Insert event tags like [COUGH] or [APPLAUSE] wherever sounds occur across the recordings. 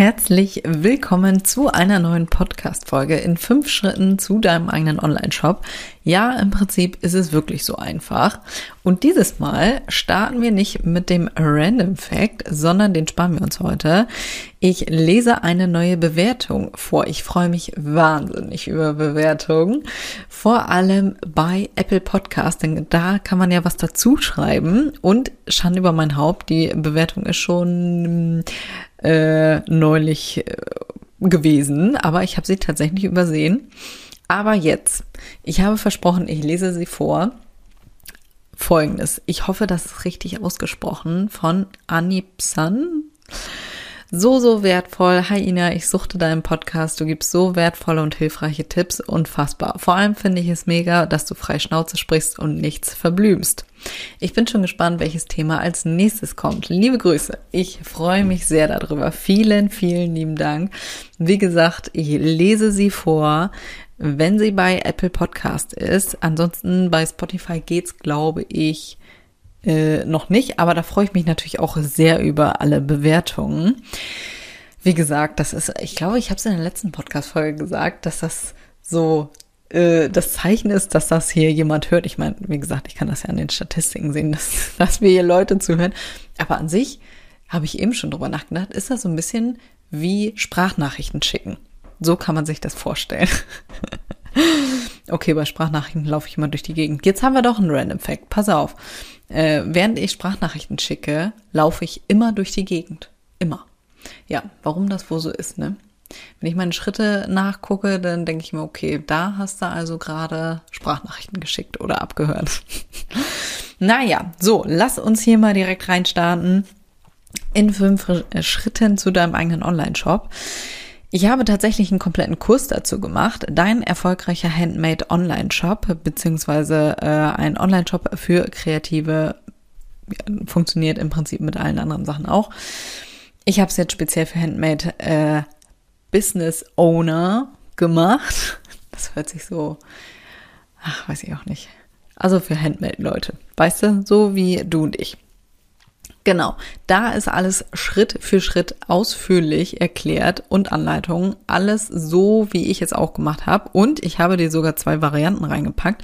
Herzlich willkommen zu einer neuen Podcast-Folge in fünf Schritten zu deinem eigenen Online-Shop. Ja, im Prinzip ist es wirklich so einfach. Und dieses Mal starten wir nicht mit dem Random Fact, sondern den sparen wir uns heute. Ich lese eine neue Bewertung vor. Ich freue mich wahnsinnig über Bewertungen. Vor allem bei Apple Podcasting. Da kann man ja was dazu schreiben. Und Schande über mein Haupt, die Bewertung ist schon äh, neulich äh, gewesen, aber ich habe sie tatsächlich übersehen. Aber jetzt, ich habe versprochen, ich lese sie vor. Folgendes, ich hoffe, das ist richtig ausgesprochen, von Anipsan. So, so wertvoll. Hi Ina, ich suchte deinen Podcast. Du gibst so wertvolle und hilfreiche Tipps. Unfassbar. Vor allem finde ich es mega, dass du frei Schnauze sprichst und nichts verblümst. Ich bin schon gespannt, welches Thema als nächstes kommt. Liebe Grüße. Ich freue mich sehr darüber. Vielen, vielen lieben Dank. Wie gesagt, ich lese sie vor wenn sie bei Apple Podcast ist. Ansonsten bei Spotify geht's, glaube ich, äh, noch nicht, aber da freue ich mich natürlich auch sehr über alle Bewertungen. Wie gesagt, das ist, ich glaube, ich habe es in der letzten Podcast-Folge gesagt, dass das so äh, das Zeichen ist, dass das hier jemand hört. Ich meine, wie gesagt, ich kann das ja an den Statistiken sehen, [LAUGHS] dass, dass wir hier Leute zuhören. Aber an sich habe ich eben schon drüber nachgedacht, ist das so ein bisschen wie Sprachnachrichten schicken. So kann man sich das vorstellen. [LAUGHS] okay, bei Sprachnachrichten laufe ich immer durch die Gegend. Jetzt haben wir doch einen Random Fact. Pass auf. Äh, während ich Sprachnachrichten schicke, laufe ich immer durch die Gegend. Immer. Ja, warum das wohl so ist, ne? Wenn ich meine Schritte nachgucke, dann denke ich mir, okay, da hast du also gerade Sprachnachrichten geschickt oder abgehört. [LAUGHS] naja, so, lass uns hier mal direkt reinstarten in fünf Schritten zu deinem eigenen Online-Shop. Ich habe tatsächlich einen kompletten Kurs dazu gemacht. Dein erfolgreicher Handmade Online-Shop, beziehungsweise äh, ein Online-Shop für Kreative, funktioniert im Prinzip mit allen anderen Sachen auch. Ich habe es jetzt speziell für Handmade äh, Business Owner gemacht. Das hört sich so, ach, weiß ich auch nicht. Also für Handmade-Leute. Weißt du, so wie du und ich. Genau, da ist alles Schritt für Schritt ausführlich erklärt und Anleitungen. Alles so, wie ich es auch gemacht habe. Und ich habe dir sogar zwei Varianten reingepackt.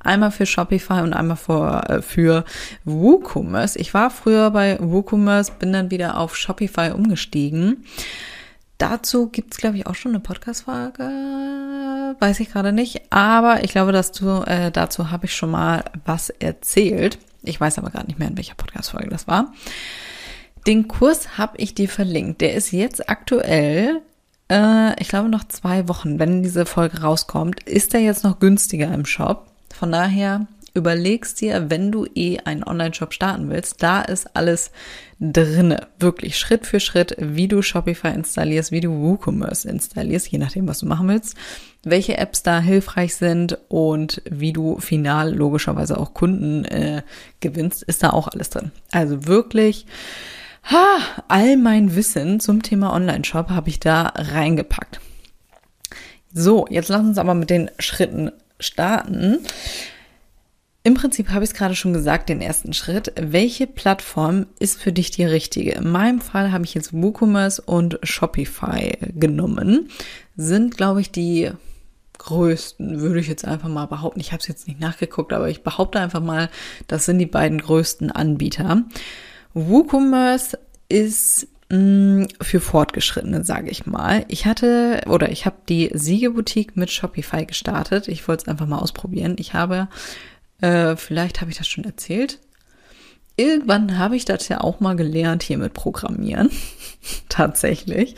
Einmal für Shopify und einmal für, äh, für WooCommerce. Ich war früher bei WooCommerce, bin dann wieder auf Shopify umgestiegen. Dazu gibt's glaube ich, auch schon eine Podcast-Folge. Weiß ich gerade nicht. Aber ich glaube, dass du, äh, dazu habe ich schon mal was erzählt. Ich weiß aber gerade nicht mehr, in welcher Podcast-Folge das war. Den Kurs habe ich dir verlinkt. Der ist jetzt aktuell, äh, ich glaube, noch zwei Wochen, wenn diese Folge rauskommt, ist der jetzt noch günstiger im Shop. Von daher überlegst dir, wenn du eh einen Online-Shop starten willst, da ist alles drinne, wirklich Schritt für Schritt, wie du Shopify installierst, wie du WooCommerce installierst, je nachdem, was du machen willst, welche Apps da hilfreich sind und wie du final logischerweise auch Kunden äh, gewinnst, ist da auch alles drin. Also wirklich, ha, all mein Wissen zum Thema Online-Shop habe ich da reingepackt. So, jetzt lass uns aber mit den Schritten starten. Im Prinzip habe ich es gerade schon gesagt, den ersten Schritt. Welche Plattform ist für dich die richtige? In meinem Fall habe ich jetzt WooCommerce und Shopify genommen. Sind, glaube ich, die größten, würde ich jetzt einfach mal behaupten. Ich habe es jetzt nicht nachgeguckt, aber ich behaupte einfach mal, das sind die beiden größten Anbieter. WooCommerce ist mm, für Fortgeschrittene, sage ich mal. Ich hatte oder ich habe die Siegeboutique mit Shopify gestartet. Ich wollte es einfach mal ausprobieren. Ich habe äh, vielleicht habe ich das schon erzählt. Irgendwann habe ich das ja auch mal gelernt hier mit Programmieren. [LAUGHS] Tatsächlich.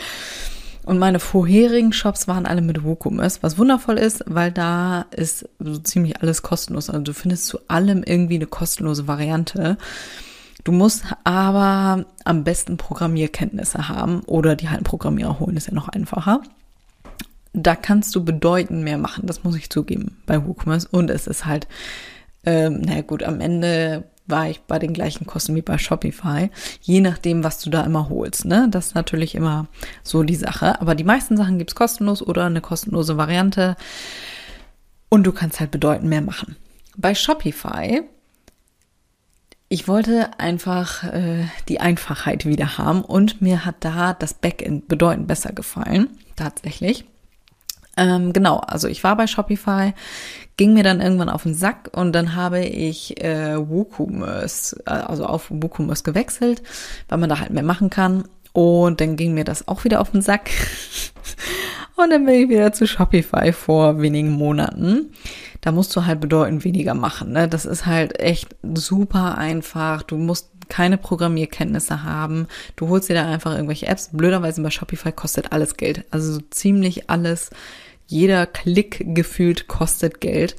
Und meine vorherigen Shops waren alle mit WooCommerce, was wundervoll ist, weil da ist so ziemlich alles kostenlos. Also du findest zu allem irgendwie eine kostenlose Variante. Du musst aber am besten Programmierkenntnisse haben oder die halt Programmierer holen, ist ja noch einfacher. da kannst du bedeutend mehr machen, das muss ich zugeben bei WooCommerce. Und es ist halt, ähm, naja gut, am Ende war ich bei den gleichen Kosten wie bei Shopify, je nachdem, was du da immer holst. Ne? Das ist natürlich immer so die Sache. Aber die meisten Sachen gibt's kostenlos oder eine kostenlose Variante. Und du kannst halt bedeutend mehr machen. Bei Shopify, ich wollte einfach äh, die Einfachheit wieder haben und mir hat da das Backend bedeutend besser gefallen, tatsächlich. Ähm, genau, also ich war bei Shopify, ging mir dann irgendwann auf den Sack und dann habe ich äh, WooCommerce, äh, also auf WooCommerce gewechselt, weil man da halt mehr machen kann. Und dann ging mir das auch wieder auf den Sack. [LAUGHS] und dann bin ich wieder zu Shopify vor wenigen Monaten. Da musst du halt bedeutend weniger machen. Ne? Das ist halt echt super einfach. Du musst keine Programmierkenntnisse haben. Du holst dir da einfach irgendwelche Apps. Blöderweise bei Shopify kostet alles Geld. Also so ziemlich alles jeder Klick gefühlt kostet Geld.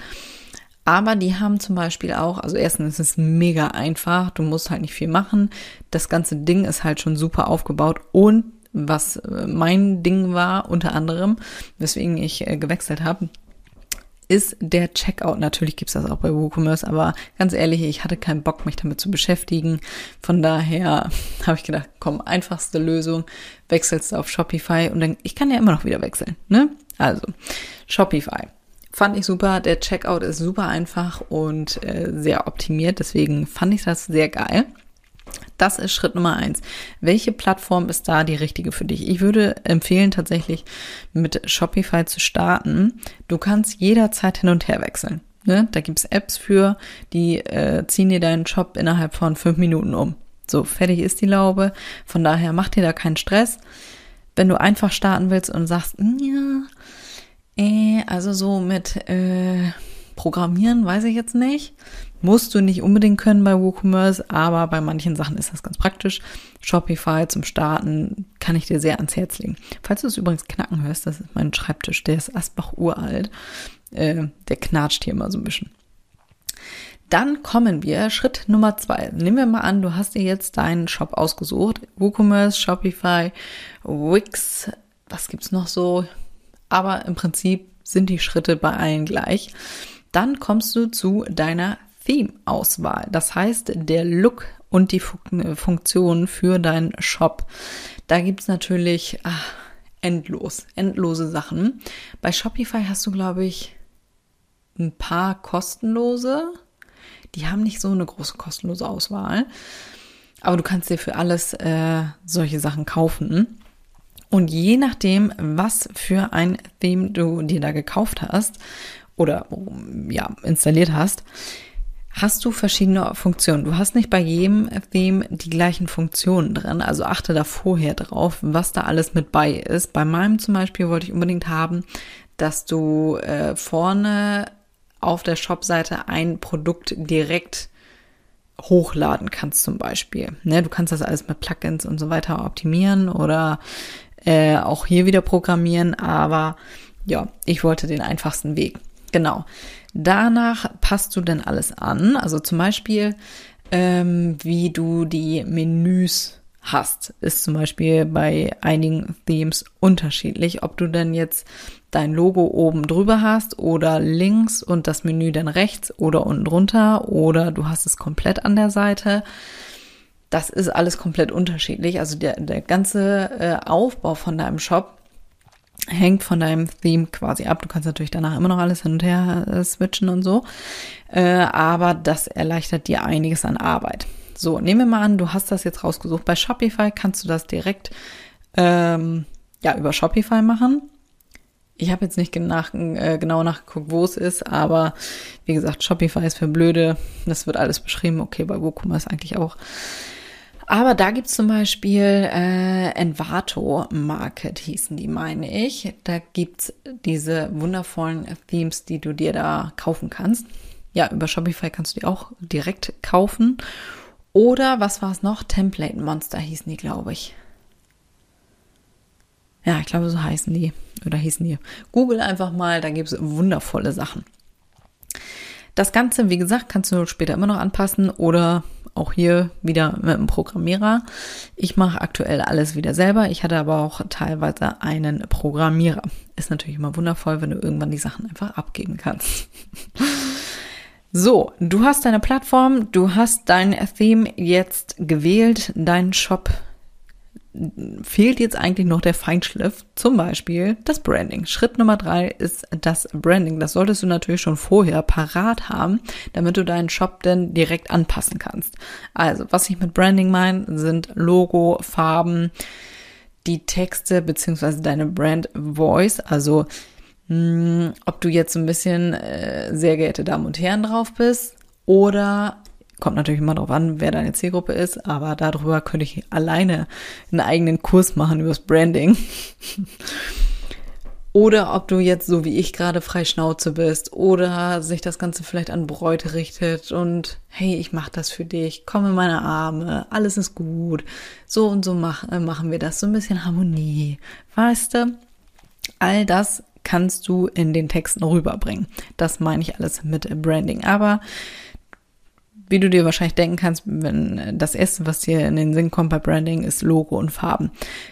Aber die haben zum Beispiel auch, also erstens ist es mega einfach, du musst halt nicht viel machen. Das ganze Ding ist halt schon super aufgebaut und was äh, mein Ding war, unter anderem, weswegen ich äh, gewechselt habe, ist der Checkout. Natürlich gibt's das auch bei WooCommerce, aber ganz ehrlich, ich hatte keinen Bock, mich damit zu beschäftigen. Von daher [LAUGHS] habe ich gedacht, komm, einfachste Lösung, wechselst du auf Shopify und dann, ich kann ja immer noch wieder wechseln, ne? Also, Shopify. Fand ich super. Der Checkout ist super einfach und äh, sehr optimiert. Deswegen fand ich das sehr geil. Das ist Schritt Nummer eins. Welche Plattform ist da die richtige für dich? Ich würde empfehlen, tatsächlich mit Shopify zu starten. Du kannst jederzeit hin und her wechseln. Ne? Da gibt's Apps für, die äh, ziehen dir deinen Shop innerhalb von fünf Minuten um. So, fertig ist die Laube. Von daher mach dir da keinen Stress. Wenn du einfach starten willst und sagst, ja, äh, also so mit äh, Programmieren weiß ich jetzt nicht. Musst du nicht unbedingt können bei WooCommerce, aber bei manchen Sachen ist das ganz praktisch. Shopify zum Starten kann ich dir sehr ans Herz legen. Falls du es übrigens knacken hörst, das ist mein Schreibtisch, der ist Asbach uralt. Äh, der knatscht hier immer so ein bisschen. Dann kommen wir, Schritt Nummer zwei. Nehmen wir mal an, du hast dir jetzt deinen Shop ausgesucht. WooCommerce, Shopify, Wix, was gibt's noch so? Aber im Prinzip sind die Schritte bei allen gleich. Dann kommst du zu deiner Theme-Auswahl. Das heißt, der Look und die Funktionen für deinen Shop. Da gibt's natürlich ach, endlos, endlose Sachen. Bei Shopify hast du, glaube ich, ein paar kostenlose die haben nicht so eine große kostenlose Auswahl. Aber du kannst dir für alles äh, solche Sachen kaufen. Und je nachdem, was für ein Theme du dir da gekauft hast oder ja, installiert hast, hast du verschiedene Funktionen. Du hast nicht bei jedem Theme die gleichen Funktionen drin. Also achte da vorher drauf, was da alles mit bei ist. Bei meinem zum Beispiel wollte ich unbedingt haben, dass du äh, vorne auf der Shop-Seite ein Produkt direkt hochladen kannst zum Beispiel. Ne, du kannst das alles mit Plugins und so weiter optimieren oder äh, auch hier wieder programmieren, aber ja, ich wollte den einfachsten Weg. Genau. Danach passt du denn alles an. Also zum Beispiel, ähm, wie du die Menüs hast, ist zum Beispiel bei einigen Themes unterschiedlich, ob du denn jetzt dein Logo oben drüber hast oder links und das Menü dann rechts oder unten drunter oder du hast es komplett an der Seite. Das ist alles komplett unterschiedlich. Also der, der ganze äh, Aufbau von deinem Shop hängt von deinem Theme quasi ab. Du kannst natürlich danach immer noch alles hin und her äh, switchen und so. Äh, aber das erleichtert dir einiges an Arbeit. So, nehmen wir mal an, du hast das jetzt rausgesucht. Bei Shopify kannst du das direkt ähm, ja, über Shopify machen. Ich habe jetzt nicht nach, äh, genau nachgeguckt, wo es ist, aber wie gesagt, Shopify ist für Blöde. Das wird alles beschrieben. Okay, bei WooCommerce eigentlich auch. Aber da gibt's zum Beispiel äh, Envato Market, hießen die, meine ich. Da gibt's diese wundervollen Themes, die du dir da kaufen kannst. Ja, über Shopify kannst du die auch direkt kaufen. Oder was war es noch? Template Monster hießen die, glaube ich. Ja, ich glaube, so heißen die. Oder hießen die. Google einfach mal, da gibt es wundervolle Sachen. Das Ganze, wie gesagt, kannst du später immer noch anpassen oder auch hier wieder mit einem Programmierer. Ich mache aktuell alles wieder selber. Ich hatte aber auch teilweise einen Programmierer. Ist natürlich immer wundervoll, wenn du irgendwann die Sachen einfach abgeben kannst. [LAUGHS] So, du hast deine Plattform, du hast dein Theme jetzt gewählt, deinen Shop fehlt jetzt eigentlich noch der Feinschliff, zum Beispiel das Branding. Schritt Nummer drei ist das Branding. Das solltest du natürlich schon vorher parat haben, damit du deinen Shop dann direkt anpassen kannst. Also, was ich mit Branding meine, sind Logo, Farben, die Texte beziehungsweise deine Brand Voice, also mh, hm, ob du jetzt ein bisschen äh, sehr geehrte Damen und Herren drauf bist oder Kommt natürlich immer darauf an, wer deine Zielgruppe ist, aber darüber könnte ich alleine einen eigenen Kurs machen übers Branding. [LAUGHS] oder ob du jetzt so wie ich gerade frei Schnauze bist oder sich das Ganze vielleicht an Bräute richtet und hey, ich mache das für dich, komm in meine Arme, alles ist gut. So und so mach, äh, machen wir das, so ein bisschen Harmonie. Weißt du? All das kannst du in den Texten rüberbringen. Das meine ich alles mit Branding. Aber wie du dir wahrscheinlich denken kannst, wenn das erste, was dir in den Sinn kommt bei Branding, ist Logo und Farben.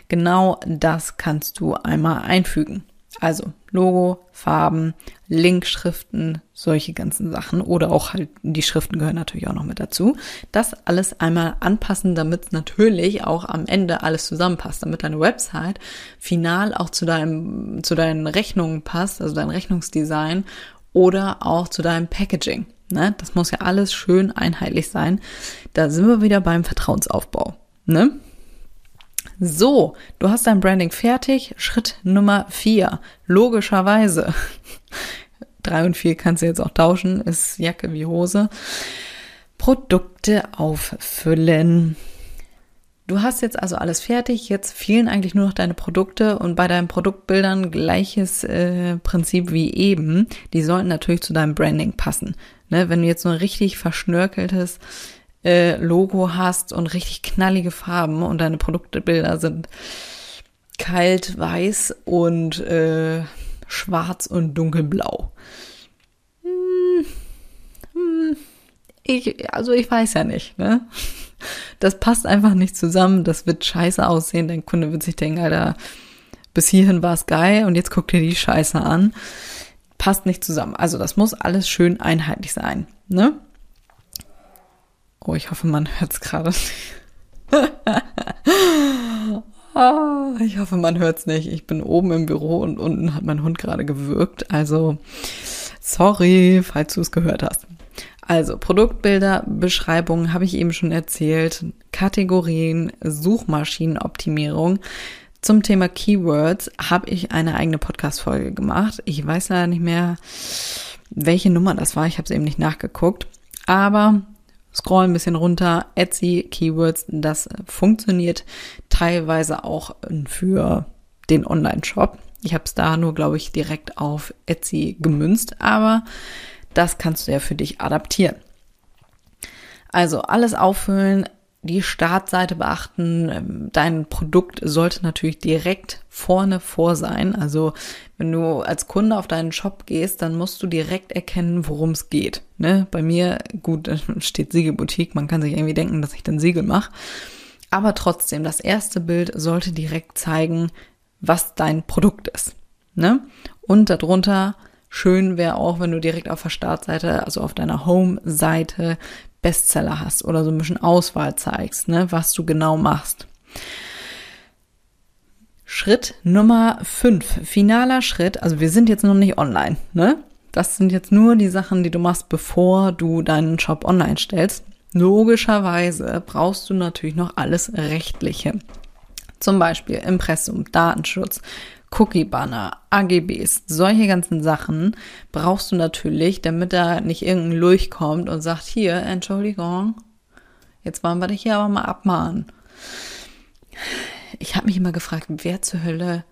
Genau das kannst du einmal einfügen. Also Logo, Farben, Linkschriften, solche ganzen Sachen oder auch halt die Schriften gehören natürlich auch noch mit dazu. Das alles einmal anpassen, damit natürlich auch am Ende alles zusammenpasst, damit deine Website final auch zu deinem zu deinen Rechnungen passt, also dein Rechnungsdesign oder auch zu deinem Packaging. Ne? Das muss ja alles schön einheitlich sein. Da sind wir wieder beim Vertrauensaufbau. Ne? So, du hast dein Branding fertig. Schritt Nummer vier. Logischerweise. [LAUGHS] Drei und vier kannst du jetzt auch tauschen. Ist Jacke wie Hose. Produkte auffüllen. Du hast jetzt also alles fertig, jetzt fehlen eigentlich nur noch deine Produkte und bei deinen Produktbildern gleiches äh, Prinzip wie eben. Die sollten natürlich zu deinem Branding passen. Ne, wenn du jetzt so ein richtig verschnörkeltes äh, Logo hast und richtig knallige Farben und deine Produktbilder sind kalt, weiß und äh, schwarz und dunkelblau. Hm, hm, ich, also ich weiß ja nicht, ne? Das passt einfach nicht zusammen. Das wird scheiße aussehen. Dein Kunde wird sich denken, Alter, bis hierhin war es geil und jetzt guckt dir die Scheiße an. Passt nicht zusammen. Also das muss alles schön einheitlich sein, ne? Oh, ich hoffe, man hört es gerade nicht. oh, [LAUGHS] ich hoffe, man hört es nicht. Ich bin oben im Büro und unten hat mein Hund gerade gewürgt. Also, sorry, falls du es gehört hast. Also Produktbilder, Beschreibungen habe ich eben schon erzählt, Kategorien, Suchmaschinenoptimierung. Zum Thema Keywords habe ich eine eigene Podcast-Folge gemacht. Ich weiß leider nicht mehr, welche Nummer das war. Ich habe es eben nicht nachgeguckt. Aber scroll ein bisschen runter. Etsy Keywords, das funktioniert teilweise auch für den Online-Shop. Ich habe es da nur, glaube ich, direkt auf Etsy gemünzt. Aber das kannst du ja für dich adaptieren. Also alles auffüllen, die Startseite beachten. Ähm, dein Produkt sollte natürlich direkt vorne vor sein. Also wenn du als Kunde auf deinen Shop gehst, dann musst du direkt erkennen, worum es geht. Ne? Bei mir, gut, [LAUGHS] steht Siegelboutique. Man kann sich irgendwie denken, dass ich dann Siegel mache. Aber trotzdem, das erste Bild sollte direkt zeigen, was dein Produkt ist. Ne? Und darunter Schön wäre auch, wenn du direkt auf der Startseite, also auf deiner Home-Seite, Bestseller hast oder so ein bisschen Auswahl zeigst, ne, was du genau machst. Schritt Nummer 5, finaler Schritt, also wir sind jetzt noch nicht online, ne? Das sind jetzt nur die Sachen, die du machst, bevor du deinen Shop online stellst. Logischerweise brauchst du natürlich noch alles Rechtliche. Zum Beispiel Impressum, Datenschutz, Cookie-Banner, AGBs, solche ganzen Sachen brauchst du natürlich, damit da nicht irgendein Lurch kommt und sagt, hier, Entschuldigung, jetzt wollen wir dich hier aber mal abmahnen. Ich habe mich immer gefragt, wer zur Hölle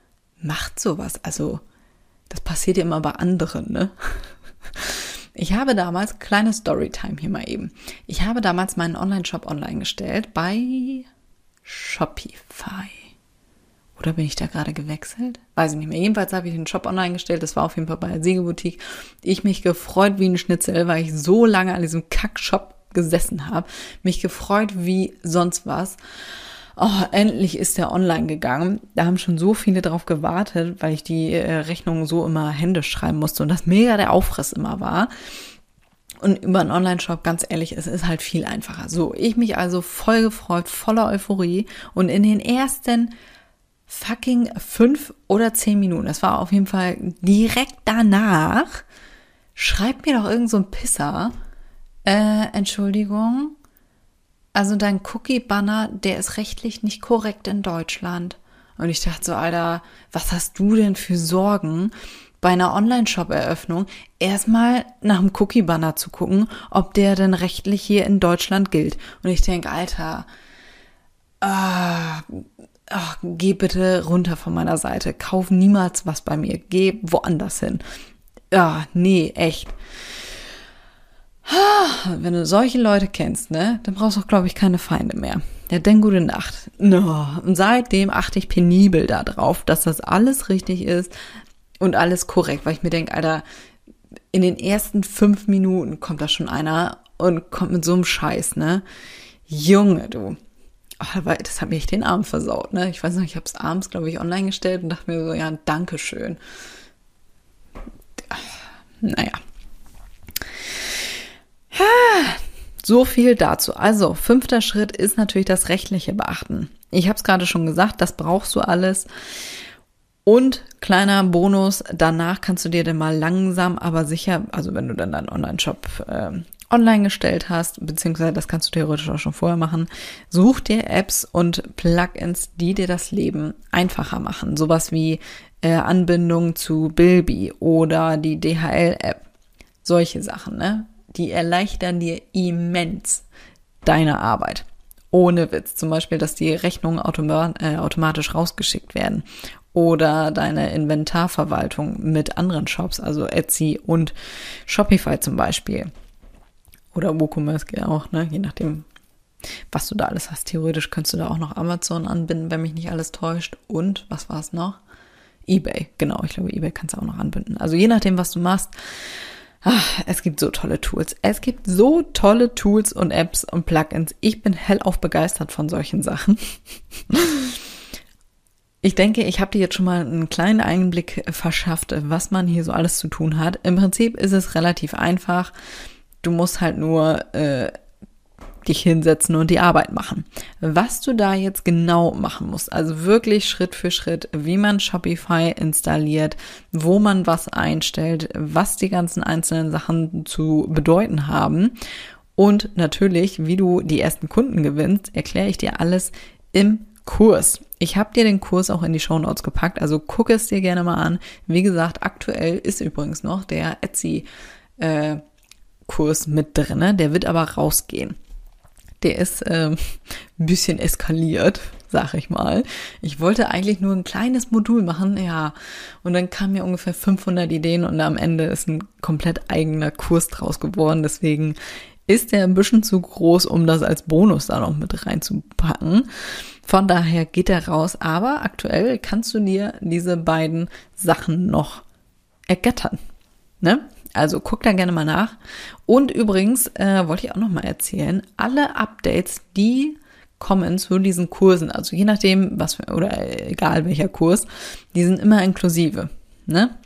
macht sowas? Also, das passiert ja immer bei anderen, ne? [LAUGHS] Ich habe damals, kleine Storytime hier mal eben. Ich habe damals meinen Online-Shop online gestellt bei Shopify Oder bin ich da gerade gewechselt? Weiß ich nicht mehr. Jedenfalls habe ich den Shop online gestellt. Das war auf jeden Fall bei der Siegeboutique. Ich mich gefreut wie ein Schnitzel, weil ich so lange an diesem Kack-Shop gesessen habe. Mich gefreut wie sonst was. Oh, endlich ist der online gegangen. Da haben schon so viele drauf gewartet, weil ich die äh, Rechnung so immer händisch schreiben musste und das mega der Aufriss immer war. Und über einen Online-Shop, ganz ehrlich, es ist halt viel einfacher. So, ich mich also voll gefreut, voller Euphorie und in den ersten fucking fünf oder zehn Minuten, das war auf jeden Fall direkt danach, schreibt mir doch irgend so ein Pisser, äh, Entschuldigung, also dein Cookie-Banner, der ist rechtlich nicht korrekt in Deutschland. Und ich dachte so, Alter, was hast du denn für Sorgen? bei einer Online-Shop-Eröffnung erstmal nach dem Cookie-Banner zu gucken, ob der denn rechtlich hier in Deutschland gilt. Und ich denke, Alter, ah, ach, geh bitte runter von meiner Seite. Kauf niemals was bei mir. Geh woanders hin. Ja, nee, echt. Wenn du solche Leute kennst, ne, dann brauchst du auch, glaube ich, keine Feinde mehr. Ja, denn gute Nacht. No. Und seitdem achte ich penibel darauf, dass das alles richtig ist und alles korrekt, weil ich mir denke, Alter, in den ersten fünf Minuten kommt da schon einer und kommt mit so einem Scheiß, ne? Junge, du. Oh, das hat mir echt den Abend versaut, ne? Ich weiß noch, ich habe es abends, glaube ich, online gestellt und dachte mir so, ja, danke schön. Naja. So viel dazu. Also, fünfter Schritt ist natürlich das rechtliche Beachten. Ich habe es gerade schon gesagt, das brauchst du alles. Und kleiner Bonus, danach kannst du dir dann mal langsam, aber sicher, also wenn du dann deinen Online-Shop äh, online gestellt hast, beziehungsweise das kannst du theoretisch auch schon vorher machen, such dir Apps und Plugins, die dir das Leben einfacher machen. Sowas wie äh, Anbindung zu Bilby oder die DHL-App. Solche Sachen, ne? Die erleichtern dir immens deine Arbeit. Ohne Witz. Zum Beispiel, dass die Rechnungen äh, automatisch rausgeschickt werden oder deine Inventarverwaltung mit anderen Shops, also Etsy und Shopify zum Beispiel. Oder WooCommerce geht auch, ne? Je nachdem, was du da alles hast. Theoretisch könntest du da auch noch Amazon anbinden, wenn mich nicht alles täuscht. Und, was war es noch? eBay, genau, ich glaube, eBay kannst du auch noch anbinden. Also je nachdem, was du machst. Ach, es gibt so tolle Tools. Es gibt so tolle Tools und Apps und Plugins. Ich bin hellauf begeistert von solchen Sachen. Ich denke, ich habe dir jetzt schon mal einen kleinen Einblick verschafft, was man hier so alles zu tun hat. Im Prinzip ist es relativ einfach. Du musst halt nur äh, dich hinsetzen und die Arbeit machen. Was du da jetzt genau machen musst, also wirklich Schritt für Schritt, wie man Shopify installiert, wo man was einstellt, was die ganzen einzelnen Sachen zu bedeuten haben und natürlich, wie du die ersten Kunden gewinnst, erkläre ich dir alles im Kurs. Ich habe dir den Kurs auch in die Show Notes gepackt, also guck es dir gerne mal an. Wie gesagt, aktuell ist übrigens noch der Etsy äh, Kurs mit drinne, der wird aber rausgehen. Der ist äh, ein [LAUGHS] bisschen eskaliert, sag ich mal. Ich wollte eigentlich nur ein kleines Modul machen, ja, und dann kamen mir ungefähr 500 Ideen und am Ende ist ein komplett eigener Kurs draus geworden. Deswegen ist der ein bisschen zu groß, um das als Bonus da noch mit reinzupacken. Von daher geht er raus, aber aktuell kannst du dir diese beiden Sachen noch ergattern. Ne? Also guck da gerne mal nach. Und übrigens äh, wollte ich auch noch mal erzählen, alle Updates, die kommen zu diesen Kursen, also je nachdem, was für, oder egal welcher Kurs, die sind immer inklusive. Ne?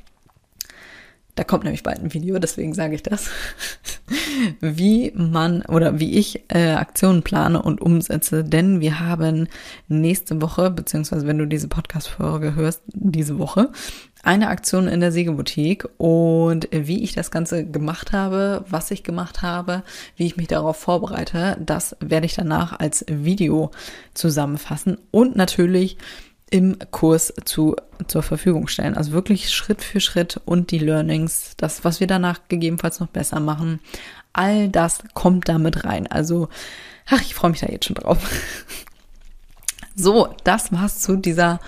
Da kommt nämlich bald ein Video, deswegen sage ich das, [LAUGHS] wie man oder wie ich äh, Aktionen plane und umsetze. Denn wir haben nächste Woche, beziehungsweise wenn du diese Podcast-Folge hörst, diese Woche, eine Aktion in der Sägeboutique und wie ich das Ganze gemacht habe, was ich gemacht habe, wie ich mich darauf vorbereite, das werde ich danach als Video zusammenfassen und natürlich im Kurs zu, zur Verfügung stellen. Also wirklich Schritt für Schritt und die Learnings, das, was wir danach gegebenenfalls noch besser machen, all das kommt da mit rein. Also, ach, ich freue mich da jetzt schon drauf. [LAUGHS] So, das war's zu dieser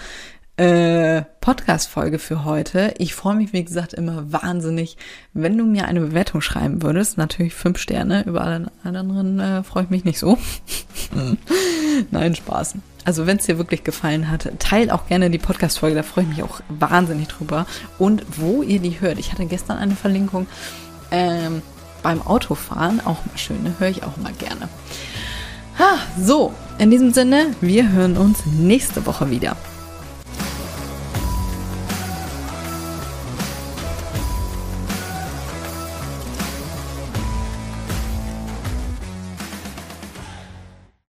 äh, Podcast-Folge für heute. Ich freue mich, wie gesagt, immer wahnsinnig, wenn du mir eine Bewertung schreiben würdest. Natürlich fünf Sterne, über alle anderen äh, freue ich mich nicht so. [LAUGHS] Nein, Spaß. Also wenn es dir wirklich gefallen hat, teil auch gerne die Podcast-Folge, da freue ich mich auch wahnsinnig drüber. Und wo ihr die hört. Ich hatte gestern eine Verlinkung ähm, beim Autofahren, auch mal schön, ne? höre ich auch mal gerne. Ha, so, in diesem Sinne, wir hören uns nächste Woche wieder.